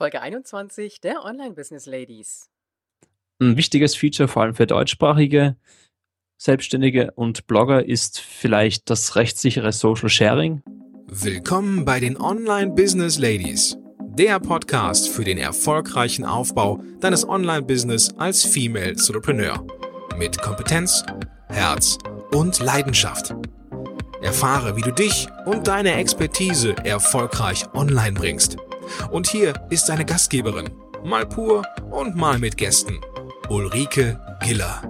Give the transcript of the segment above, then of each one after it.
Folge 21 der Online Business Ladies. Ein wichtiges Feature, vor allem für deutschsprachige Selbstständige und Blogger, ist vielleicht das rechtssichere Social Sharing. Willkommen bei den Online Business Ladies, der Podcast für den erfolgreichen Aufbau deines Online-Business als Female Entrepreneur. Mit Kompetenz, Herz und Leidenschaft. Erfahre, wie du dich und deine Expertise erfolgreich online bringst. Und hier ist seine Gastgeberin, mal pur und mal mit Gästen, Ulrike Giller.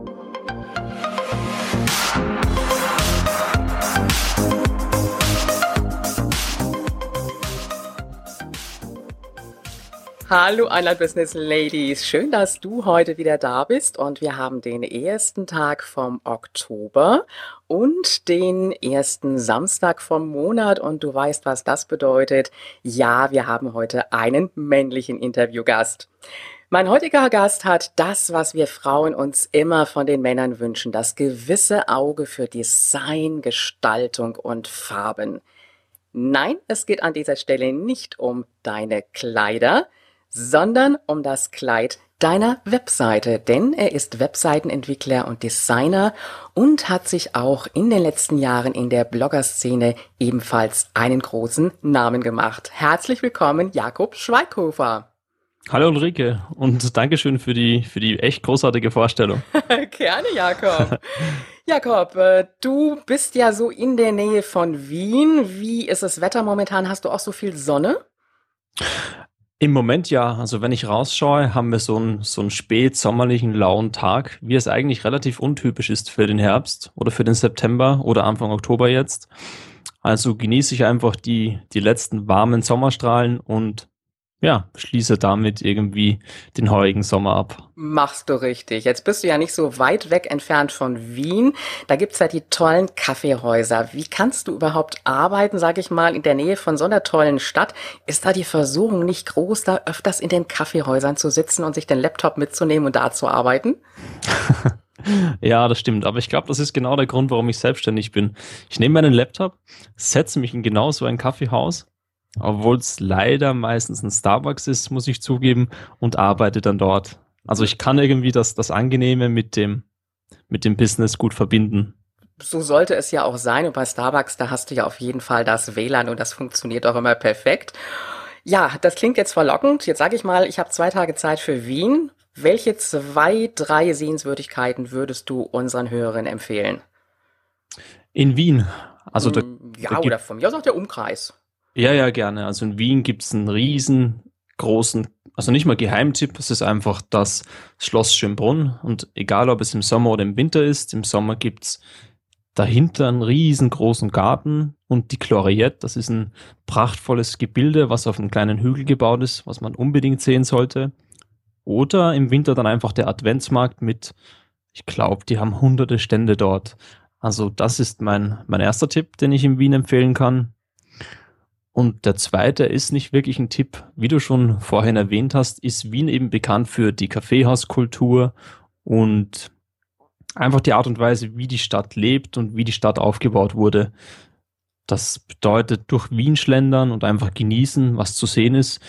Hallo Online Business Ladies, schön, dass du heute wieder da bist. Und wir haben den ersten Tag vom Oktober und den ersten Samstag vom Monat und du weißt, was das bedeutet. Ja, wir haben heute einen männlichen Interviewgast. Mein heutiger Gast hat das, was wir Frauen uns immer von den Männern wünschen, das gewisse Auge für Design, Gestaltung und Farben. Nein, es geht an dieser Stelle nicht um deine Kleider, sondern um das Kleid deiner Webseite, denn er ist Webseitenentwickler und Designer und hat sich auch in den letzten Jahren in der Bloggerszene ebenfalls einen großen Namen gemacht. Herzlich willkommen, Jakob Schweighofer. Hallo Ulrike und Dankeschön für die, für die echt großartige Vorstellung. Gerne, Jakob. Jakob, äh, du bist ja so in der Nähe von Wien. Wie ist das Wetter momentan? Hast du auch so viel Sonne? Im Moment ja. Also wenn ich rausschaue, haben wir so einen, so einen spätsommerlichen lauen Tag, wie es eigentlich relativ untypisch ist für den Herbst oder für den September oder Anfang Oktober jetzt. Also genieße ich einfach die, die letzten warmen Sommerstrahlen und ja, schließe damit irgendwie den heurigen Sommer ab. Machst du richtig. Jetzt bist du ja nicht so weit weg entfernt von Wien. Da gibt's ja die tollen Kaffeehäuser. Wie kannst du überhaupt arbeiten, sag ich mal, in der Nähe von so einer tollen Stadt? Ist da die Versuchung nicht groß, da öfters in den Kaffeehäusern zu sitzen und sich den Laptop mitzunehmen und da zu arbeiten? Ja, das stimmt. Aber ich glaube, das ist genau der Grund, warum ich selbstständig bin. Ich nehme meinen Laptop, setze mich in genau so ein Kaffeehaus obwohl es leider meistens ein Starbucks ist, muss ich zugeben, und arbeite dann dort. Also ich kann irgendwie das, das Angenehme mit dem, mit dem Business gut verbinden. So sollte es ja auch sein. Und bei Starbucks, da hast du ja auf jeden Fall das WLAN und das funktioniert auch immer perfekt. Ja, das klingt jetzt verlockend. Jetzt sage ich mal, ich habe zwei Tage Zeit für Wien. Welche zwei, drei Sehenswürdigkeiten würdest du unseren Hörerinnen empfehlen? In Wien. Also da, ja, da oder von mir aus auch der Umkreis. Ja, ja, gerne. Also in Wien gibt es einen riesengroßen, also nicht mal Geheimtipp, es ist einfach das Schloss Schönbrunn. Und egal, ob es im Sommer oder im Winter ist, im Sommer gibt es dahinter einen riesengroßen Garten und die Gloriette, das ist ein prachtvolles Gebilde, was auf einem kleinen Hügel gebaut ist, was man unbedingt sehen sollte. Oder im Winter dann einfach der Adventsmarkt mit, ich glaube, die haben hunderte Stände dort. Also das ist mein, mein erster Tipp, den ich in Wien empfehlen kann. Und der zweite ist nicht wirklich ein Tipp. Wie du schon vorhin erwähnt hast, ist Wien eben bekannt für die Kaffeehauskultur und einfach die Art und Weise, wie die Stadt lebt und wie die Stadt aufgebaut wurde. Das bedeutet, durch Wien schlendern und einfach genießen, was zu sehen ist,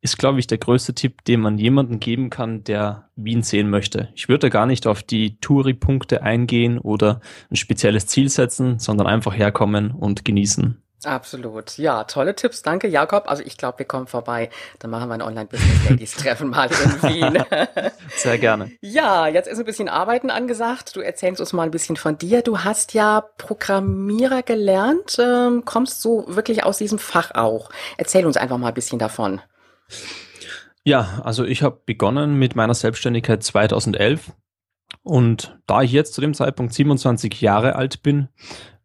ist, glaube ich, der größte Tipp, den man jemandem geben kann, der Wien sehen möchte. Ich würde gar nicht auf die Touri-Punkte eingehen oder ein spezielles Ziel setzen, sondern einfach herkommen und genießen. Absolut. Ja, tolle Tipps. Danke, Jakob. Also ich glaube, wir kommen vorbei. Dann machen wir ein Online-Business-Ladies-Treffen mal in Wien. Sehr gerne. Ja, jetzt ist ein bisschen Arbeiten angesagt. Du erzählst uns mal ein bisschen von dir. Du hast ja Programmierer gelernt, ähm, kommst so wirklich aus diesem Fach auch. Erzähl uns einfach mal ein bisschen davon. Ja, also ich habe begonnen mit meiner Selbstständigkeit 2011. Und da ich jetzt zu dem Zeitpunkt 27 Jahre alt bin,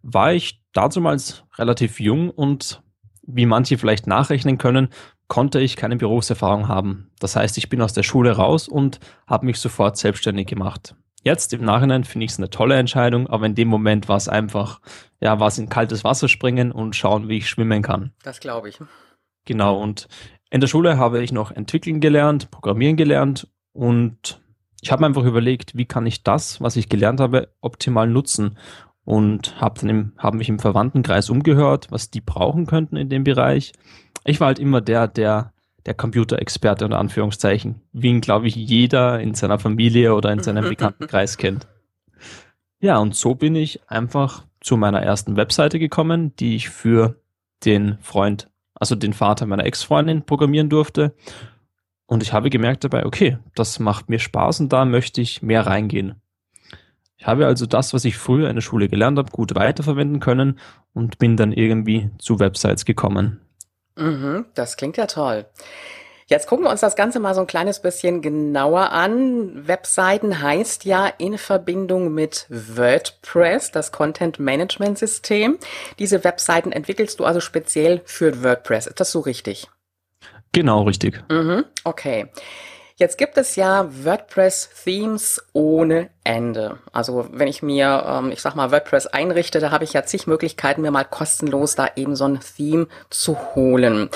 war ich damals relativ jung und wie manche vielleicht nachrechnen können, konnte ich keine Berufserfahrung haben. Das heißt, ich bin aus der Schule raus und habe mich sofort selbstständig gemacht. Jetzt im Nachhinein finde ich es eine tolle Entscheidung, aber in dem Moment war es einfach, ja, war es in kaltes Wasser springen und schauen, wie ich schwimmen kann. Das glaube ich. Genau, und in der Schule habe ich noch entwickeln gelernt, programmieren gelernt und ich habe mir einfach überlegt, wie kann ich das, was ich gelernt habe, optimal nutzen und habe dann im, hab mich im Verwandtenkreis umgehört, was die brauchen könnten in dem Bereich. Ich war halt immer der, der der Computerexperte unter Anführungszeichen, wie ihn, glaube ich, jeder in seiner Familie oder in seinem Bekanntenkreis kennt. Ja, und so bin ich einfach zu meiner ersten Webseite gekommen, die ich für den Freund, also den Vater meiner Ex-Freundin programmieren durfte. Und ich habe gemerkt dabei, okay, das macht mir Spaß und da möchte ich mehr reingehen. Ich habe also das, was ich früher in der Schule gelernt habe, gut weiterverwenden können und bin dann irgendwie zu Websites gekommen. Mhm, das klingt ja toll. Jetzt gucken wir uns das Ganze mal so ein kleines bisschen genauer an. Webseiten heißt ja in Verbindung mit WordPress, das Content Management System. Diese Webseiten entwickelst du also speziell für WordPress. Ist das so richtig? Genau, richtig. Mhm, okay. Jetzt gibt es ja WordPress-Themes ohne Ende. Also wenn ich mir, ähm, ich sag mal, WordPress einrichte, da habe ich ja zig Möglichkeiten, mir mal kostenlos da eben so ein Theme zu holen.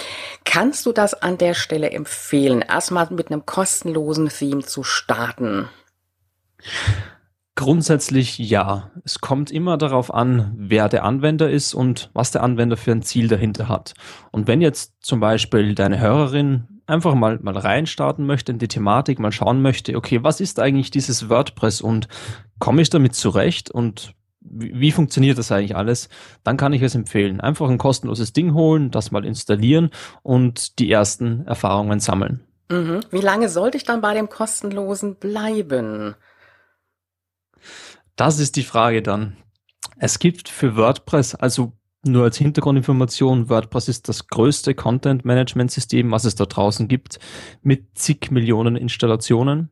Kannst du das an der Stelle empfehlen, erstmal mit einem kostenlosen Theme zu starten? Grundsätzlich ja. Es kommt immer darauf an, wer der Anwender ist und was der Anwender für ein Ziel dahinter hat. Und wenn jetzt zum Beispiel deine Hörerin einfach mal, mal reinstarten möchte in die Thematik, mal schauen möchte, okay, was ist eigentlich dieses WordPress und komme ich damit zurecht und wie, wie funktioniert das eigentlich alles, dann kann ich es empfehlen. Einfach ein kostenloses Ding holen, das mal installieren und die ersten Erfahrungen sammeln. Mhm. Wie lange sollte ich dann bei dem kostenlosen bleiben? Das ist die Frage dann. Es gibt für WordPress, also nur als Hintergrundinformation, WordPress ist das größte Content-Management-System, was es da draußen gibt, mit zig Millionen Installationen.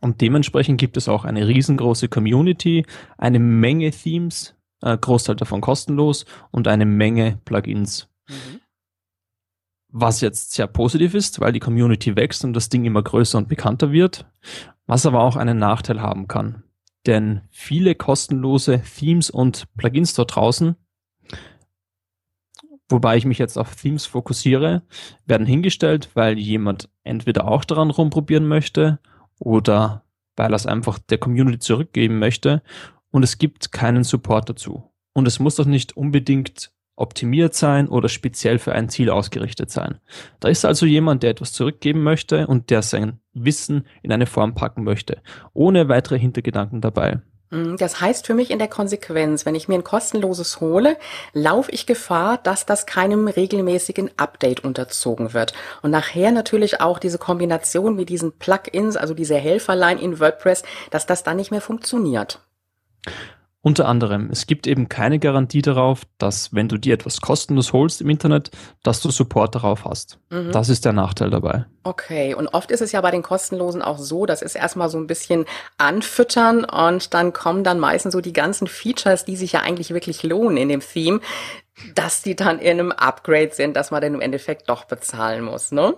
Und dementsprechend gibt es auch eine riesengroße Community, eine Menge Themes, äh, Großteil davon kostenlos und eine Menge Plugins. Mhm. Was jetzt sehr positiv ist, weil die Community wächst und das Ding immer größer und bekannter wird, was aber auch einen Nachteil haben kann. Denn viele kostenlose Themes und Plugins dort draußen wobei ich mich jetzt auf Themes fokussiere, werden hingestellt, weil jemand entweder auch daran rumprobieren möchte oder weil er es einfach der Community zurückgeben möchte und es gibt keinen Support dazu. Und es muss doch nicht unbedingt optimiert sein oder speziell für ein Ziel ausgerichtet sein. Da ist also jemand, der etwas zurückgeben möchte und der sein Wissen in eine Form packen möchte, ohne weitere Hintergedanken dabei. Mm, das heißt für mich in der Konsequenz, wenn ich mir ein kostenloses hole, laufe ich Gefahr, dass das keinem regelmäßigen Update unterzogen wird. Und nachher natürlich auch diese Kombination mit diesen Plugins, also diese Helferlein in WordPress, dass das dann nicht mehr funktioniert. Unter anderem, es gibt eben keine Garantie darauf, dass wenn du dir etwas kostenlos holst im Internet, dass du Support darauf hast. Mhm. Das ist der Nachteil dabei. Okay, und oft ist es ja bei den kostenlosen auch so, das ist erstmal so ein bisschen anfüttern und dann kommen dann meistens so die ganzen Features, die sich ja eigentlich wirklich lohnen in dem Theme, dass die dann in einem Upgrade sind, dass man dann im Endeffekt doch bezahlen muss, ne?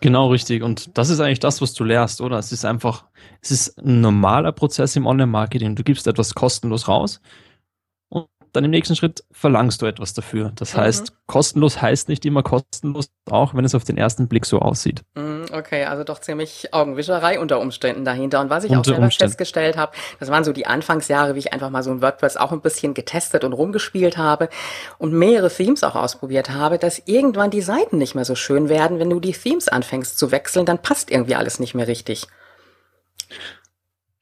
Genau richtig. Und das ist eigentlich das, was du lernst, oder? Es ist einfach, es ist ein normaler Prozess im Online-Marketing. Du gibst etwas kostenlos raus dann im nächsten Schritt verlangst du etwas dafür. Das mhm. heißt, kostenlos heißt nicht immer kostenlos, auch wenn es auf den ersten Blick so aussieht. Mhm, okay, also doch ziemlich Augenwischerei unter Umständen dahinter. Und was ich unter auch selber Umständen. festgestellt habe, das waren so die Anfangsjahre, wie ich einfach mal so ein WordPress auch ein bisschen getestet und rumgespielt habe und mehrere Themes auch ausprobiert habe, dass irgendwann die Seiten nicht mehr so schön werden, wenn du die Themes anfängst zu wechseln, dann passt irgendwie alles nicht mehr richtig.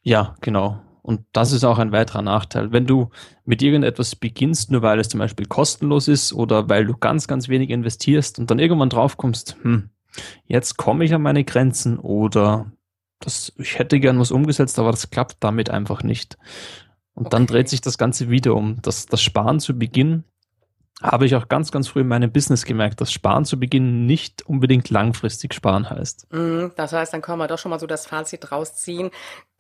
Ja, genau. Und das ist auch ein weiterer Nachteil. Wenn du mit irgendetwas beginnst, nur weil es zum Beispiel kostenlos ist oder weil du ganz, ganz wenig investierst und dann irgendwann draufkommst, hm, jetzt komme ich an meine Grenzen oder das, ich hätte gern was umgesetzt, aber das klappt damit einfach nicht. Und okay. dann dreht sich das Ganze wieder um. Das, das Sparen zu Beginn habe ich auch ganz, ganz früh in meinem Business gemerkt, dass Sparen zu Beginn nicht unbedingt langfristig sparen heißt. Mhm, das heißt, dann können wir doch schon mal so das Fazit rausziehen.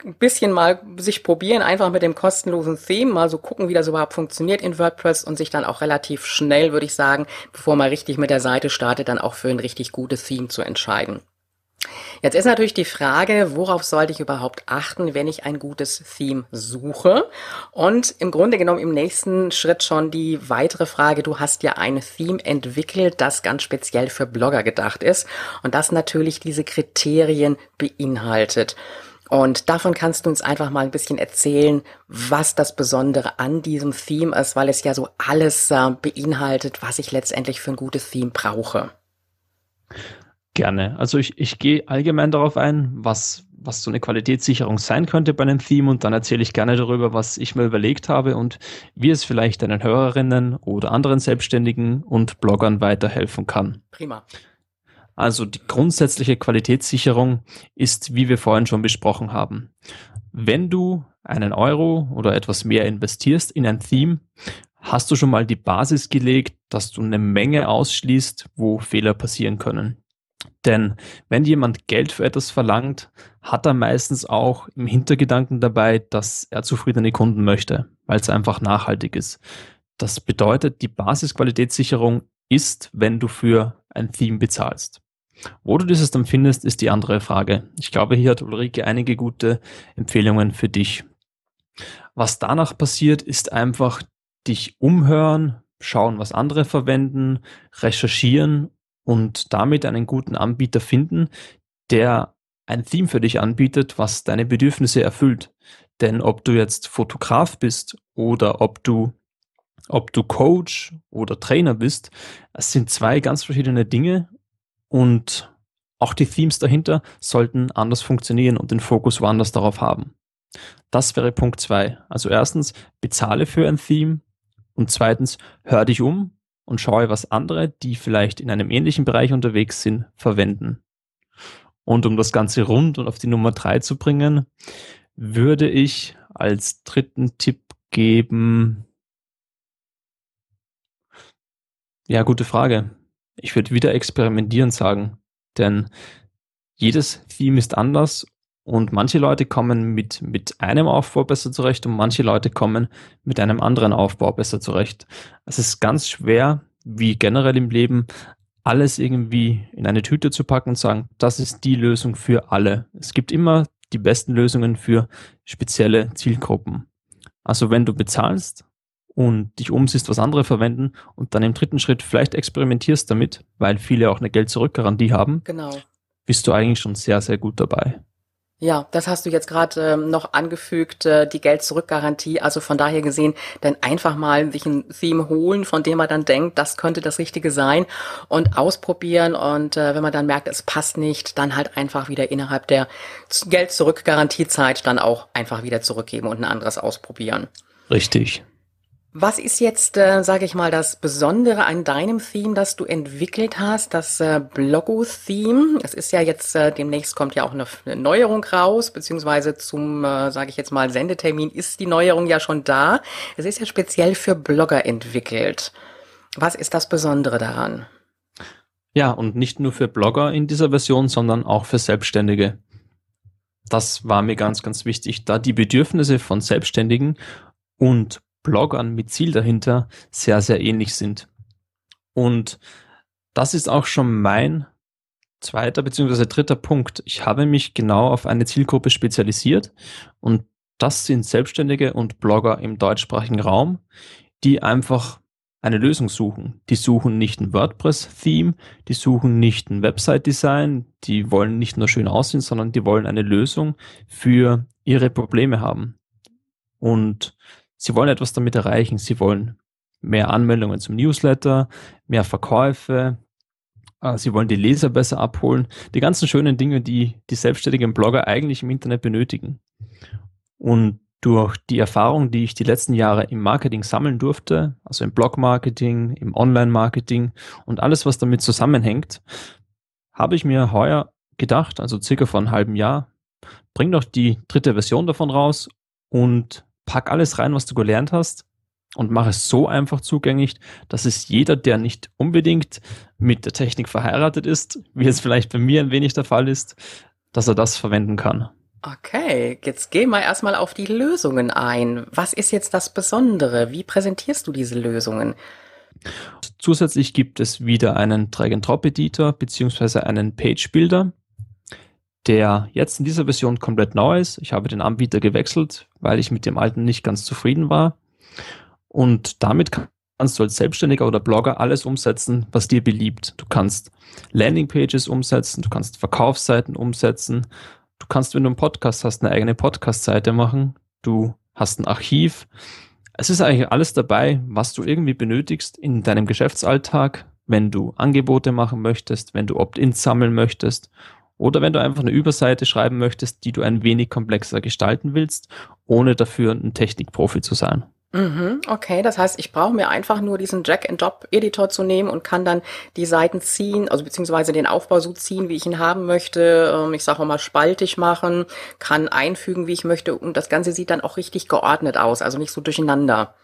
Ein bisschen mal sich probieren, einfach mit dem kostenlosen Theme, mal so gucken, wie das überhaupt funktioniert in WordPress und sich dann auch relativ schnell, würde ich sagen, bevor man richtig mit der Seite startet, dann auch für ein richtig gutes Theme zu entscheiden. Jetzt ist natürlich die Frage, worauf sollte ich überhaupt achten, wenn ich ein gutes Theme suche? Und im Grunde genommen im nächsten Schritt schon die weitere Frage, du hast ja ein Theme entwickelt, das ganz speziell für Blogger gedacht ist und das natürlich diese Kriterien beinhaltet. Und davon kannst du uns einfach mal ein bisschen erzählen, was das Besondere an diesem Theme ist, weil es ja so alles äh, beinhaltet, was ich letztendlich für ein gutes Theme brauche. Gerne. Also ich, ich gehe allgemein darauf ein, was, was so eine Qualitätssicherung sein könnte bei einem Theme und dann erzähle ich gerne darüber, was ich mir überlegt habe und wie es vielleicht deinen Hörerinnen oder anderen Selbstständigen und Bloggern weiterhelfen kann. Prima. Also die grundsätzliche Qualitätssicherung ist, wie wir vorhin schon besprochen haben. Wenn du einen Euro oder etwas mehr investierst in ein Theme, hast du schon mal die Basis gelegt, dass du eine Menge ausschließt, wo Fehler passieren können. Denn wenn jemand Geld für etwas verlangt, hat er meistens auch im Hintergedanken dabei, dass er zufriedene Kunden möchte, weil es einfach nachhaltig ist. Das bedeutet, die Basisqualitätssicherung ist, wenn du für ein Theme bezahlst. Wo du dieses dann findest, ist die andere Frage. Ich glaube, hier hat Ulrike einige gute Empfehlungen für dich. Was danach passiert, ist einfach dich umhören, schauen, was andere verwenden, recherchieren und damit einen guten Anbieter finden, der ein Theme für dich anbietet, was deine Bedürfnisse erfüllt. Denn ob du jetzt Fotograf bist oder ob du ob du Coach oder Trainer bist, es sind zwei ganz verschiedene Dinge und auch die Themes dahinter sollten anders funktionieren und den Fokus woanders darauf haben. Das wäre Punkt zwei. Also erstens, bezahle für ein Theme und zweitens, hör dich um und schaue, was andere, die vielleicht in einem ähnlichen Bereich unterwegs sind, verwenden. Und um das Ganze rund und auf die Nummer drei zu bringen, würde ich als dritten Tipp geben. Ja, gute Frage. Ich würde wieder experimentieren sagen, denn jedes Theme ist anders und manche Leute kommen mit, mit einem Aufbau besser zurecht und manche Leute kommen mit einem anderen Aufbau besser zurecht. Es ist ganz schwer, wie generell im Leben, alles irgendwie in eine Tüte zu packen und sagen, das ist die Lösung für alle. Es gibt immer die besten Lösungen für spezielle Zielgruppen. Also wenn du bezahlst und dich umsiehst, was andere verwenden und dann im dritten Schritt vielleicht experimentierst damit, weil viele auch eine Geld-Zurück-Garantie haben, genau. bist du eigentlich schon sehr, sehr gut dabei. Ja, das hast du jetzt gerade ähm, noch angefügt, äh, die Geld-Zurück-Garantie. Also von daher gesehen, dann einfach mal sich ein Theme holen, von dem man dann denkt, das könnte das Richtige sein und ausprobieren. Und äh, wenn man dann merkt, es passt nicht, dann halt einfach wieder innerhalb der Geld-Zurück-Garantiezeit dann auch einfach wieder zurückgeben und ein anderes ausprobieren. Richtig. Was ist jetzt, äh, sage ich mal, das Besondere an deinem Theme, das du entwickelt hast, das äh, Bloggo-Theme? Es ist ja jetzt, äh, demnächst kommt ja auch eine, eine Neuerung raus, beziehungsweise zum, äh, sage ich jetzt mal, Sendetermin ist die Neuerung ja schon da. Es ist ja speziell für Blogger entwickelt. Was ist das Besondere daran? Ja, und nicht nur für Blogger in dieser Version, sondern auch für Selbstständige. Das war mir ganz, ganz wichtig, da die Bedürfnisse von Selbstständigen und Bloggern mit Ziel dahinter sehr, sehr ähnlich sind. Und das ist auch schon mein zweiter bzw. dritter Punkt. Ich habe mich genau auf eine Zielgruppe spezialisiert und das sind Selbstständige und Blogger im deutschsprachigen Raum, die einfach eine Lösung suchen. Die suchen nicht ein WordPress-Theme, die suchen nicht ein Website-Design, die wollen nicht nur schön aussehen, sondern die wollen eine Lösung für ihre Probleme haben. Und Sie wollen etwas damit erreichen. Sie wollen mehr Anmeldungen zum Newsletter, mehr Verkäufe. Äh, sie wollen die Leser besser abholen. Die ganzen schönen Dinge, die die selbstständigen Blogger eigentlich im Internet benötigen. Und durch die Erfahrung, die ich die letzten Jahre im Marketing sammeln durfte, also im Blog-Marketing, im Online-Marketing und alles, was damit zusammenhängt, habe ich mir heuer gedacht, also circa vor einem halben Jahr, bring doch die dritte Version davon raus und pack alles rein, was du gelernt hast und mach es so einfach zugänglich, dass es jeder, der nicht unbedingt mit der Technik verheiratet ist, wie es vielleicht bei mir ein wenig der Fall ist, dass er das verwenden kann. Okay, jetzt gehen wir erstmal auf die Lösungen ein. Was ist jetzt das Besondere? Wie präsentierst du diese Lösungen? Zusätzlich gibt es wieder einen Drag-and-Drop-Editor beziehungsweise einen Page-Builder der jetzt in dieser Version komplett neu ist. Ich habe den Anbieter gewechselt, weil ich mit dem alten nicht ganz zufrieden war. Und damit kannst du als Selbstständiger oder Blogger alles umsetzen, was dir beliebt. Du kannst Landingpages umsetzen, du kannst Verkaufsseiten umsetzen, du kannst, wenn du einen Podcast hast, eine eigene Podcast-Seite machen, du hast ein Archiv. Es ist eigentlich alles dabei, was du irgendwie benötigst in deinem Geschäftsalltag, wenn du Angebote machen möchtest, wenn du Opt-ins sammeln möchtest oder wenn du einfach eine Überseite schreiben möchtest, die du ein wenig komplexer gestalten willst, ohne dafür ein Technikprofi zu sein. Mhm, okay, das heißt, ich brauche mir einfach nur diesen Drag-and-Drop-Editor zu nehmen und kann dann die Seiten ziehen, also beziehungsweise den Aufbau so ziehen, wie ich ihn haben möchte. Ähm, ich sage mal spaltig machen, kann einfügen, wie ich möchte und das Ganze sieht dann auch richtig geordnet aus, also nicht so durcheinander.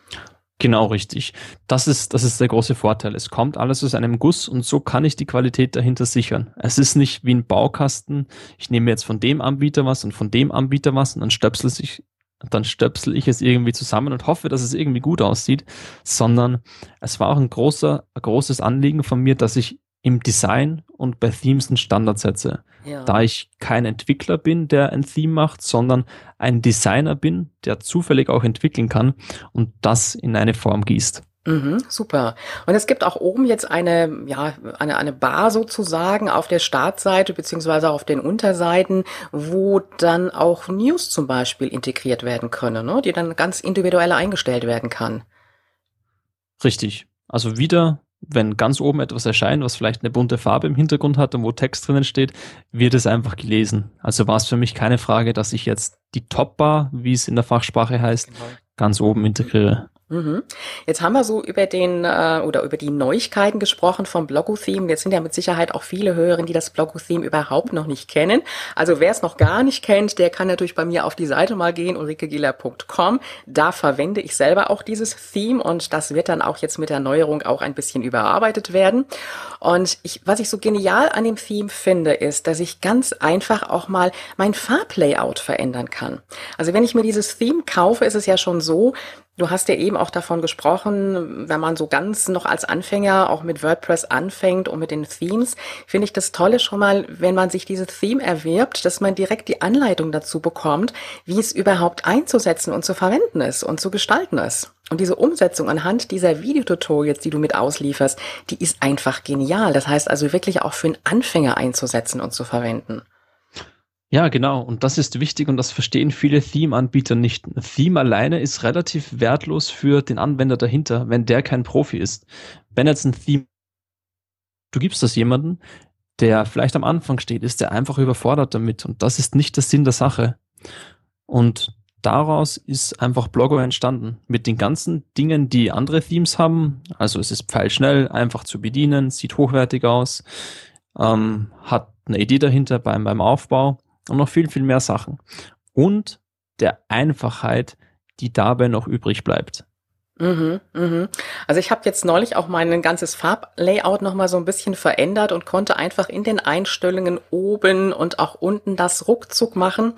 Genau richtig. Das ist, das ist der große Vorteil. Es kommt alles aus einem Guss und so kann ich die Qualität dahinter sichern. Es ist nicht wie ein Baukasten. Ich nehme jetzt von dem Anbieter was und von dem Anbieter was und dann stöpsel sich dann stöpsel ich es irgendwie zusammen und hoffe, dass es irgendwie gut aussieht, sondern es war auch ein großer, großes Anliegen von mir, dass ich im Design und bei Themes einen Standard setze. Ja. Da ich kein Entwickler bin, der ein Theme macht, sondern ein Designer bin, der zufällig auch entwickeln kann und das in eine Form gießt. Mhm, super. Und es gibt auch oben jetzt eine, ja, eine, eine Bar sozusagen auf der Startseite beziehungsweise auf den Unterseiten, wo dann auch News zum Beispiel integriert werden können, ne? die dann ganz individuell eingestellt werden kann. Richtig. Also wieder, wenn ganz oben etwas erscheint, was vielleicht eine bunte Farbe im Hintergrund hat und wo Text drinnen steht, wird es einfach gelesen. Also war es für mich keine Frage, dass ich jetzt die Top-Bar, wie es in der Fachsprache heißt, genau. ganz oben integriere. Mhm. Jetzt haben wir so über den äh, oder über die Neuigkeiten gesprochen vom Blogo-Theme. Jetzt sind ja mit Sicherheit auch viele Hörerinnen, die das Blogo-Theme überhaupt noch nicht kennen. Also wer es noch gar nicht kennt, der kann natürlich bei mir auf die Seite mal gehen, ulrikegieler.com. Da verwende ich selber auch dieses Theme und das wird dann auch jetzt mit der Neuerung auch ein bisschen überarbeitet werden. Und ich, was ich so genial an dem Theme finde, ist, dass ich ganz einfach auch mal mein Farblayout verändern kann. Also wenn ich mir dieses Theme kaufe, ist es ja schon so, Du hast ja eben auch davon gesprochen, wenn man so ganz noch als Anfänger auch mit WordPress anfängt und mit den Themes, finde ich das Tolle schon mal, wenn man sich dieses Theme erwirbt, dass man direkt die Anleitung dazu bekommt, wie es überhaupt einzusetzen und zu verwenden ist und zu gestalten ist. Und diese Umsetzung anhand dieser Videotutorials, die du mit auslieferst, die ist einfach genial. Das heißt also wirklich auch für einen Anfänger einzusetzen und zu verwenden. Ja, genau. Und das ist wichtig und das verstehen viele Theme-Anbieter nicht. Ein Theme alleine ist relativ wertlos für den Anwender dahinter, wenn der kein Profi ist. Wenn jetzt ein Theme, du gibst das jemanden, der vielleicht am Anfang steht, ist der einfach überfordert damit. Und das ist nicht der Sinn der Sache. Und daraus ist einfach Blogger entstanden. Mit den ganzen Dingen, die andere Themes haben. Also es ist pfeilschnell, einfach zu bedienen, sieht hochwertig aus, ähm, hat eine Idee dahinter beim, beim Aufbau und noch viel, viel mehr Sachen. Und der Einfachheit, die dabei noch übrig bleibt. Mhm, mhm. Also ich habe jetzt neulich auch mein ganzes Farblayout noch mal so ein bisschen verändert und konnte einfach in den Einstellungen oben und auch unten das ruckzuck machen.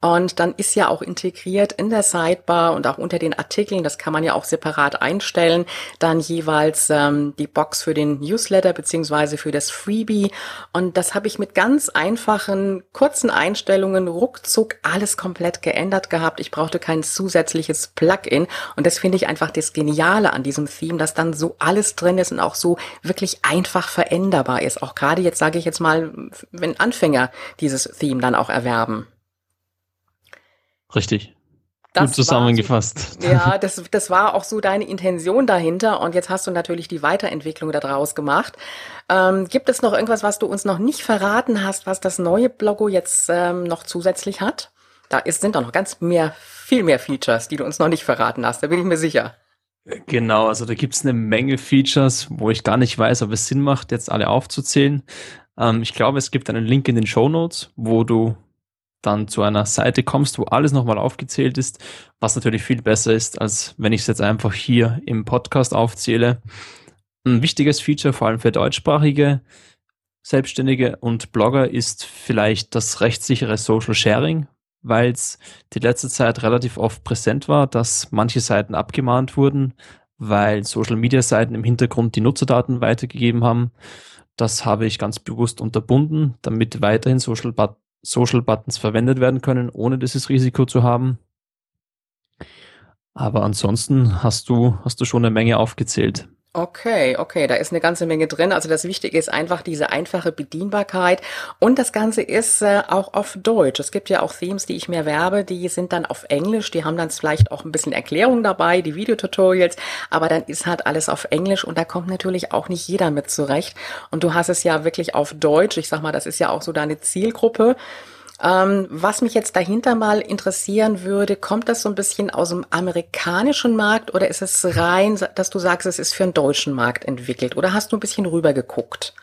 Und dann ist ja auch integriert in der Sidebar und auch unter den Artikeln, das kann man ja auch separat einstellen, dann jeweils ähm, die Box für den Newsletter beziehungsweise für das Freebie. Und das habe ich mit ganz einfachen, kurzen Einstellungen ruckzuck alles komplett geändert gehabt. Ich brauchte kein zusätzliches Plugin und das finde ich einfach das Geniale an diesem Theme, dass dann so alles drin ist und auch so wirklich einfach veränderbar ist. Auch gerade jetzt sage ich jetzt mal, wenn Anfänger dieses Theme dann auch erwerben. Richtig. Das Gut zusammengefasst. So, ja, das, das war auch so deine Intention dahinter und jetzt hast du natürlich die Weiterentwicklung daraus gemacht. Ähm, gibt es noch irgendwas, was du uns noch nicht verraten hast, was das neue Blogo jetzt ähm, noch zusätzlich hat? Da ist, sind doch noch ganz mehr, viel mehr Features, die du uns noch nicht verraten hast, da bin ich mir sicher. Genau, also da gibt's eine Menge Features, wo ich gar nicht weiß, ob es Sinn macht, jetzt alle aufzuzählen. Ähm, ich glaube, es gibt einen Link in den Show Notes, wo du dann zu einer Seite kommst, wo alles nochmal aufgezählt ist, was natürlich viel besser ist, als wenn ich es jetzt einfach hier im Podcast aufzähle. Ein wichtiges Feature, vor allem für deutschsprachige Selbstständige und Blogger, ist vielleicht das rechtssichere Social Sharing, weil es die letzte Zeit relativ oft präsent war, dass manche Seiten abgemahnt wurden, weil Social-Media-Seiten im Hintergrund die Nutzerdaten weitergegeben haben. Das habe ich ganz bewusst unterbunden, damit weiterhin Social, Social Buttons verwendet werden können, ohne dieses Risiko zu haben. Aber ansonsten hast du, hast du schon eine Menge aufgezählt. Okay, okay, da ist eine ganze Menge drin. Also das Wichtige ist einfach diese einfache Bedienbarkeit und das Ganze ist äh, auch auf Deutsch. Es gibt ja auch Themes, die ich mir werbe, die sind dann auf Englisch, die haben dann vielleicht auch ein bisschen Erklärung dabei, die Videotutorials, aber dann ist halt alles auf Englisch und da kommt natürlich auch nicht jeder mit zurecht. Und du hast es ja wirklich auf Deutsch. Ich sag mal, das ist ja auch so deine Zielgruppe. Ähm, was mich jetzt dahinter mal interessieren würde, kommt das so ein bisschen aus dem amerikanischen Markt oder ist es rein, dass du sagst, es ist für den deutschen Markt entwickelt oder hast du ein bisschen rüber geguckt?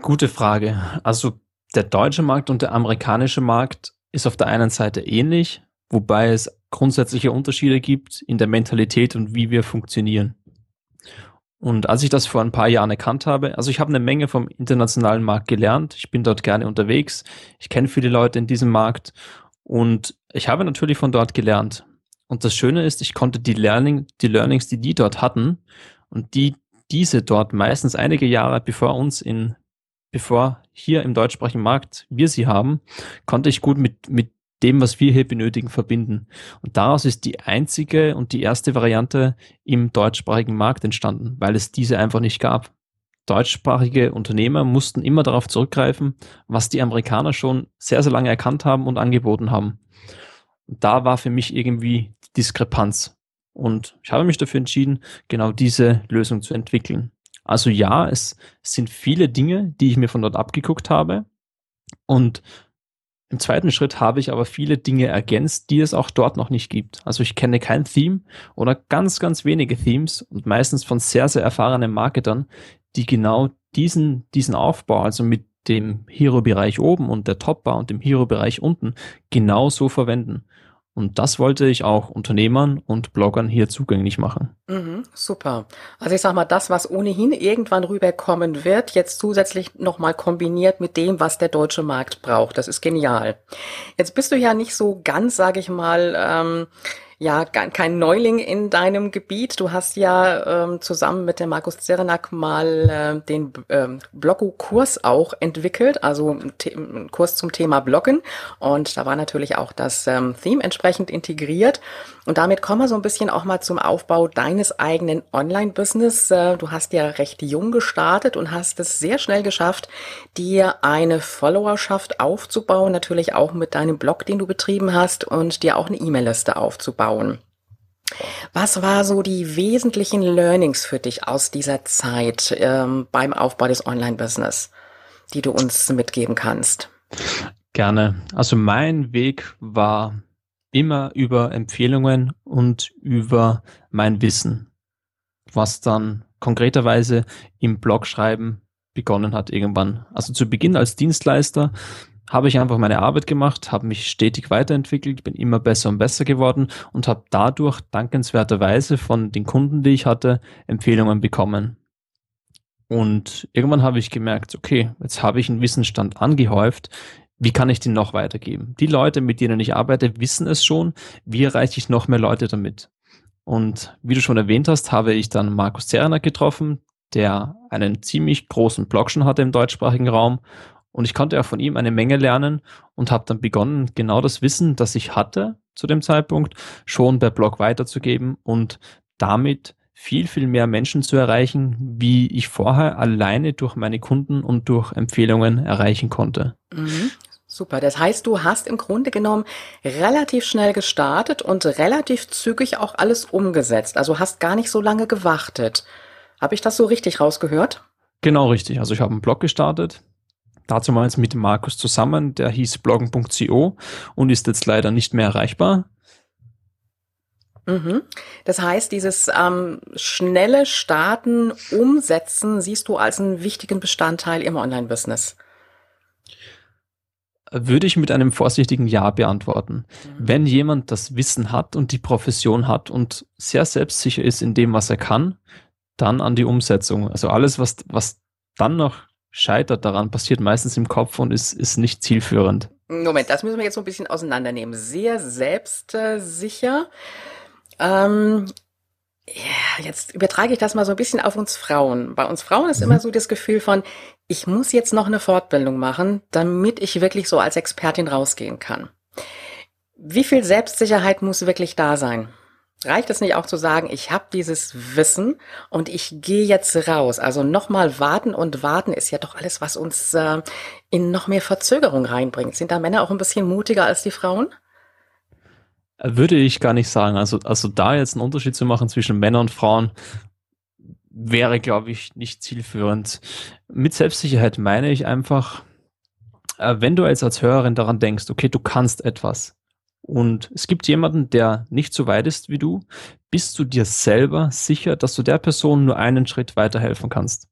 Gute Frage. Also der deutsche Markt und der amerikanische Markt ist auf der einen Seite ähnlich, wobei es grundsätzliche Unterschiede gibt in der Mentalität und wie wir funktionieren. Und als ich das vor ein paar Jahren erkannt habe, also ich habe eine Menge vom internationalen Markt gelernt, ich bin dort gerne unterwegs, ich kenne viele Leute in diesem Markt. Und ich habe natürlich von dort gelernt. Und das Schöne ist, ich konnte die, Learning, die Learnings, die die dort hatten und die diese dort meistens einige Jahre bevor uns in, bevor hier im deutschsprachigen Markt wir sie haben, konnte ich gut mit, mit dem, was wir hier benötigen, verbinden. Und daraus ist die einzige und die erste Variante im deutschsprachigen Markt entstanden, weil es diese einfach nicht gab. Deutschsprachige Unternehmer mussten immer darauf zurückgreifen, was die Amerikaner schon sehr, sehr lange erkannt haben und angeboten haben. Und da war für mich irgendwie Diskrepanz. Und ich habe mich dafür entschieden, genau diese Lösung zu entwickeln. Also ja, es sind viele Dinge, die ich mir von dort abgeguckt habe. Und im zweiten Schritt habe ich aber viele Dinge ergänzt, die es auch dort noch nicht gibt. Also ich kenne kein Theme oder ganz, ganz wenige Themes und meistens von sehr, sehr erfahrenen Marketern, die genau diesen, diesen Aufbau, also mit dem Hero-Bereich oben und der Top-Bar und dem Hero-Bereich unten, genauso verwenden. Und das wollte ich auch Unternehmern und Bloggern hier zugänglich machen. Mhm, super. Also ich sag mal, das, was ohnehin irgendwann rüberkommen wird, jetzt zusätzlich nochmal kombiniert mit dem, was der deutsche Markt braucht. Das ist genial. Jetzt bist du ja nicht so ganz, sage ich mal, ähm, ja kein Neuling in deinem Gebiet. Du hast ja ähm, zusammen mit dem Markus Zerenak mal äh, den ähm, Bloggo-Kurs auch entwickelt, also ein Kurs zum Thema Bloggen. Und da war natürlich auch das ähm, Theme entsprechend integriert. Und damit kommen wir so ein bisschen auch mal zum Aufbau deines eigenen Online-Business. Äh, du hast ja recht jung gestartet und hast es sehr schnell geschafft, dir eine Followerschaft aufzubauen, natürlich auch mit deinem Blog, den du betrieben hast und dir auch eine E-Mail-Liste aufzubauen. Was war so die wesentlichen Learnings für dich aus dieser Zeit ähm, beim Aufbau des Online-Business, die du uns mitgeben kannst? Gerne. Also mein Weg war immer über Empfehlungen und über mein Wissen, was dann konkreterweise im Blog schreiben begonnen hat irgendwann. Also zu Beginn als Dienstleister habe ich einfach meine Arbeit gemacht, habe mich stetig weiterentwickelt, bin immer besser und besser geworden und habe dadurch dankenswerterweise von den Kunden, die ich hatte, Empfehlungen bekommen. Und irgendwann habe ich gemerkt, okay, jetzt habe ich einen Wissensstand angehäuft, wie kann ich den noch weitergeben? Die Leute, mit denen ich arbeite, wissen es schon. Wie erreiche ich noch mehr Leute damit? Und wie du schon erwähnt hast, habe ich dann Markus Zerner getroffen, der einen ziemlich großen Blog schon hatte im deutschsprachigen Raum. Und ich konnte auch von ihm eine Menge lernen und habe dann begonnen, genau das Wissen, das ich hatte zu dem Zeitpunkt, schon per Blog weiterzugeben und damit viel, viel mehr Menschen zu erreichen, wie ich vorher alleine durch meine Kunden und durch Empfehlungen erreichen konnte. Mhm. Super. Das heißt, du hast im Grunde genommen relativ schnell gestartet und relativ zügig auch alles umgesetzt. Also hast gar nicht so lange gewartet. Habe ich das so richtig rausgehört? Genau richtig. Also ich habe einen Blog gestartet. Dazu mal mit Markus zusammen. Der hieß bloggen.co und ist jetzt leider nicht mehr erreichbar. Mhm. Das heißt, dieses ähm, schnelle Starten, Umsetzen siehst du als einen wichtigen Bestandteil im Online-Business. Würde ich mit einem vorsichtigen Ja beantworten. Mhm. Wenn jemand das Wissen hat und die Profession hat und sehr selbstsicher ist in dem, was er kann, dann an die Umsetzung. Also alles, was, was dann noch scheitert daran, passiert meistens im Kopf und ist, ist nicht zielführend. Moment, das müssen wir jetzt so ein bisschen auseinandernehmen. Sehr selbstsicher. Ähm, ja, jetzt übertrage ich das mal so ein bisschen auf uns Frauen. Bei uns Frauen ist mhm. immer so das Gefühl von, ich muss jetzt noch eine Fortbildung machen, damit ich wirklich so als Expertin rausgehen kann. Wie viel Selbstsicherheit muss wirklich da sein? Reicht es nicht auch zu sagen, ich habe dieses Wissen und ich gehe jetzt raus? Also nochmal warten und warten ist ja doch alles, was uns äh, in noch mehr Verzögerung reinbringt. Sind da Männer auch ein bisschen mutiger als die Frauen? Würde ich gar nicht sagen. Also, also da jetzt einen Unterschied zu machen zwischen Männern und Frauen, wäre, glaube ich, nicht zielführend. Mit Selbstsicherheit meine ich einfach, äh, wenn du jetzt als Hörerin daran denkst, okay, du kannst etwas und es gibt jemanden, der nicht so weit ist wie du, bist du dir selber sicher, dass du der Person nur einen Schritt weiterhelfen kannst.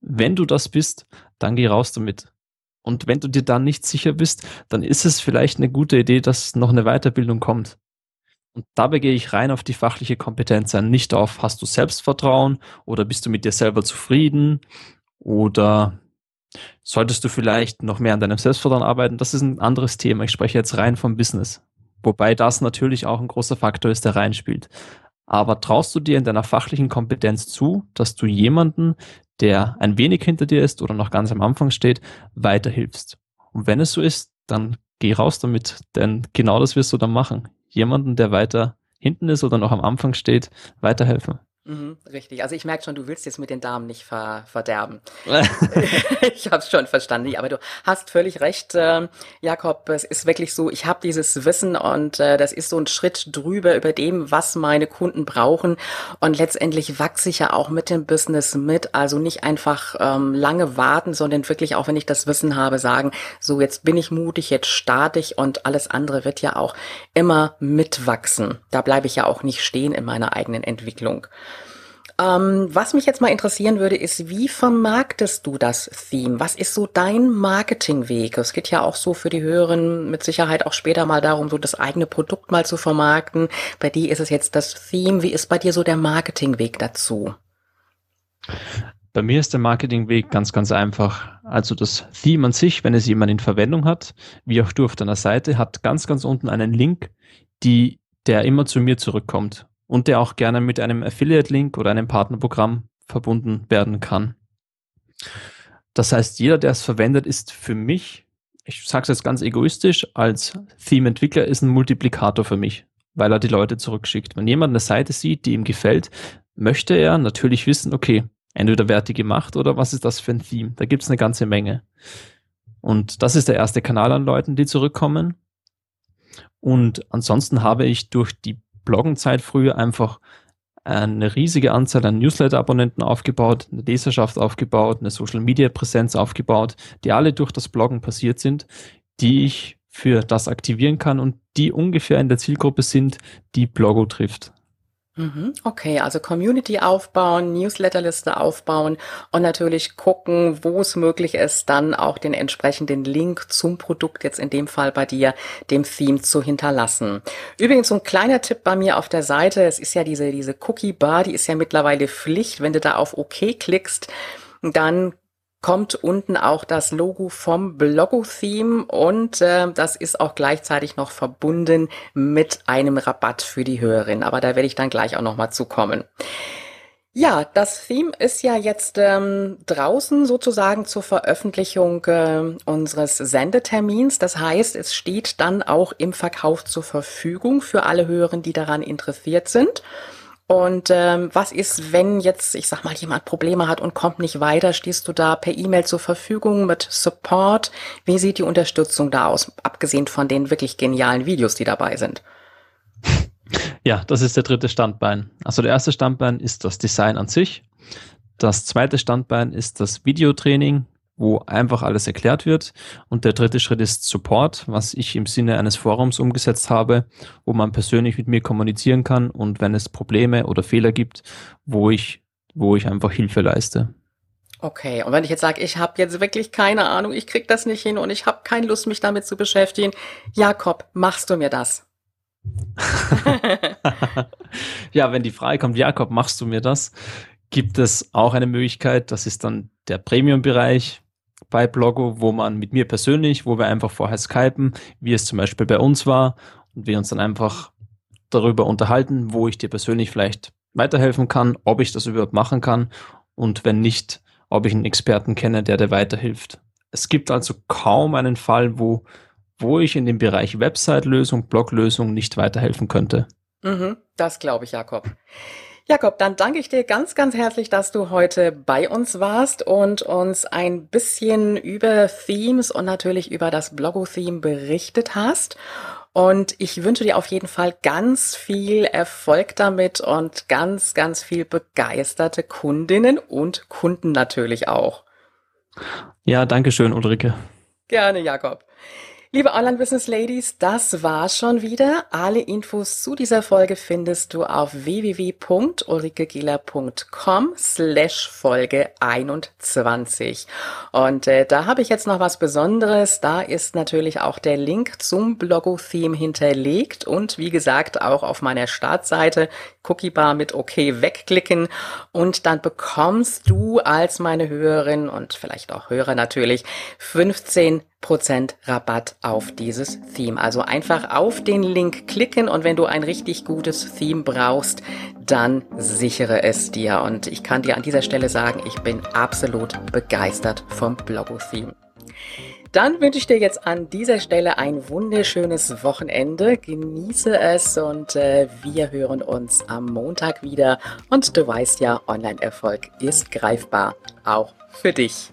Wenn du das bist, dann geh raus damit. Und wenn du dir dann nicht sicher bist, dann ist es vielleicht eine gute Idee, dass noch eine Weiterbildung kommt. Und dabei gehe ich rein auf die fachliche Kompetenz ein, nicht auf, hast du Selbstvertrauen oder bist du mit dir selber zufrieden oder solltest du vielleicht noch mehr an deinem Selbstvertrauen arbeiten. Das ist ein anderes Thema. Ich spreche jetzt rein vom Business. Wobei das natürlich auch ein großer Faktor ist, der reinspielt. Aber traust du dir in deiner fachlichen Kompetenz zu, dass du jemanden, der ein wenig hinter dir ist oder noch ganz am Anfang steht, weiterhilfst? Und wenn es so ist, dann geh raus damit, denn genau das wirst du dann machen jemanden, der weiter hinten ist oder noch am Anfang steht, weiterhelfen. Mhm, richtig. Also ich merke schon, du willst jetzt mit den Damen nicht ver verderben. ich habe es schon verstanden. Aber du hast völlig recht, äh, Jakob. Es ist wirklich so, ich habe dieses Wissen und äh, das ist so ein Schritt drüber über dem, was meine Kunden brauchen. Und letztendlich wachse ich ja auch mit dem Business mit. Also nicht einfach ähm, lange warten, sondern wirklich auch, wenn ich das Wissen habe, sagen, so jetzt bin ich mutig, jetzt starte ich und alles andere wird ja auch immer mitwachsen. Da bleibe ich ja auch nicht stehen in meiner eigenen Entwicklung. Ähm, was mich jetzt mal interessieren würde, ist, wie vermarktest du das Theme? Was ist so dein Marketingweg? Es geht ja auch so für die Hörerinnen mit Sicherheit auch später mal darum, so das eigene Produkt mal zu vermarkten. Bei dir ist es jetzt das Theme. Wie ist bei dir so der Marketingweg dazu? Bei mir ist der Marketingweg ganz, ganz einfach. Also das Theme an sich, wenn es jemand in Verwendung hat, wie auch du auf deiner Seite, hat ganz, ganz unten einen Link, die, der immer zu mir zurückkommt und der auch gerne mit einem Affiliate-Link oder einem Partnerprogramm verbunden werden kann. Das heißt, jeder, der es verwendet, ist für mich, ich sage es jetzt ganz egoistisch, als Theme-Entwickler ist ein Multiplikator für mich, weil er die Leute zurückschickt. Wenn jemand eine Seite sieht, die ihm gefällt, möchte er natürlich wissen, okay, entweder wer gemacht oder was ist das für ein Theme? Da gibt es eine ganze Menge. Und das ist der erste Kanal an Leuten, die zurückkommen. Und ansonsten habe ich durch die Bloggenzeit früher einfach eine riesige Anzahl an Newsletter-Abonnenten aufgebaut, eine Leserschaft aufgebaut, eine Social-Media-Präsenz aufgebaut, die alle durch das Bloggen passiert sind, die ich für das aktivieren kann und die ungefähr in der Zielgruppe sind, die Bloggo trifft. Mhm. Okay, also Community aufbauen, Newsletterliste aufbauen und natürlich gucken, wo es möglich ist, dann auch den entsprechenden Link zum Produkt, jetzt in dem Fall bei dir, dem Theme zu hinterlassen. Übrigens so ein kleiner Tipp bei mir auf der Seite, es ist ja diese, diese Cookie Bar, die ist ja mittlerweile Pflicht. Wenn du da auf OK klickst, dann kommt unten auch das Logo vom Blogo-Theme und äh, das ist auch gleichzeitig noch verbunden mit einem Rabatt für die Hörerin. Aber da werde ich dann gleich auch nochmal zukommen. Ja, das Theme ist ja jetzt ähm, draußen sozusagen zur Veröffentlichung äh, unseres Sendetermins. Das heißt, es steht dann auch im Verkauf zur Verfügung für alle Hörerinnen, die daran interessiert sind. Und ähm, was ist, wenn jetzt, ich sag mal, jemand Probleme hat und kommt nicht weiter? Stehst du da per E-Mail zur Verfügung mit Support? Wie sieht die Unterstützung da aus, abgesehen von den wirklich genialen Videos, die dabei sind? Ja, das ist der dritte Standbein. Also der erste Standbein ist das Design an sich. Das zweite Standbein ist das Videotraining, wo einfach alles erklärt wird. Und der dritte Schritt ist Support, was ich im Sinne eines Forums umgesetzt habe, wo man persönlich mit mir kommunizieren kann und wenn es Probleme oder Fehler gibt, wo ich, wo ich einfach Hilfe leiste. Okay, und wenn ich jetzt sage, ich habe jetzt wirklich keine Ahnung, ich krieg das nicht hin und ich habe keine Lust, mich damit zu beschäftigen, Jakob, machst du mir das? ja, wenn die Frage kommt, Jakob, machst du mir das? Gibt es auch eine Möglichkeit, das ist dann der Premium-Bereich, bei Blogo, wo man mit mir persönlich, wo wir einfach vorher skypen, wie es zum Beispiel bei uns war und wir uns dann einfach darüber unterhalten, wo ich dir persönlich vielleicht weiterhelfen kann, ob ich das überhaupt machen kann und wenn nicht, ob ich einen Experten kenne, der dir weiterhilft. Es gibt also kaum einen Fall, wo, wo ich in dem Bereich Website-Lösung, Blog-Lösung nicht weiterhelfen könnte. Mhm, das glaube ich, Jakob. Jakob, dann danke ich dir ganz, ganz herzlich, dass du heute bei uns warst und uns ein bisschen über Themes und natürlich über das Blogo-Theme berichtet hast. Und ich wünsche dir auf jeden Fall ganz viel Erfolg damit und ganz, ganz viel begeisterte Kundinnen und Kunden natürlich auch. Ja, danke schön, Ulrike. Gerne, Jakob. Liebe Online-Business-Ladies, das war's schon wieder. Alle Infos zu dieser Folge findest du auf www.ulrikegieler.com slash Folge 21. Und äh, da habe ich jetzt noch was Besonderes. Da ist natürlich auch der Link zum Blogo-Theme hinterlegt und wie gesagt auch auf meiner Startseite Cookie Bar mit OK wegklicken und dann bekommst du als meine Hörerin und vielleicht auch Hörer natürlich 15 Prozent Rabatt auf dieses Theme. Also einfach auf den Link klicken und wenn du ein richtig gutes Theme brauchst, dann sichere es dir. Und ich kann dir an dieser Stelle sagen, ich bin absolut begeistert vom Blogo-Theme. Dann wünsche ich dir jetzt an dieser Stelle ein wunderschönes Wochenende. Genieße es und äh, wir hören uns am Montag wieder. Und du weißt ja, Online-Erfolg ist greifbar, auch für dich.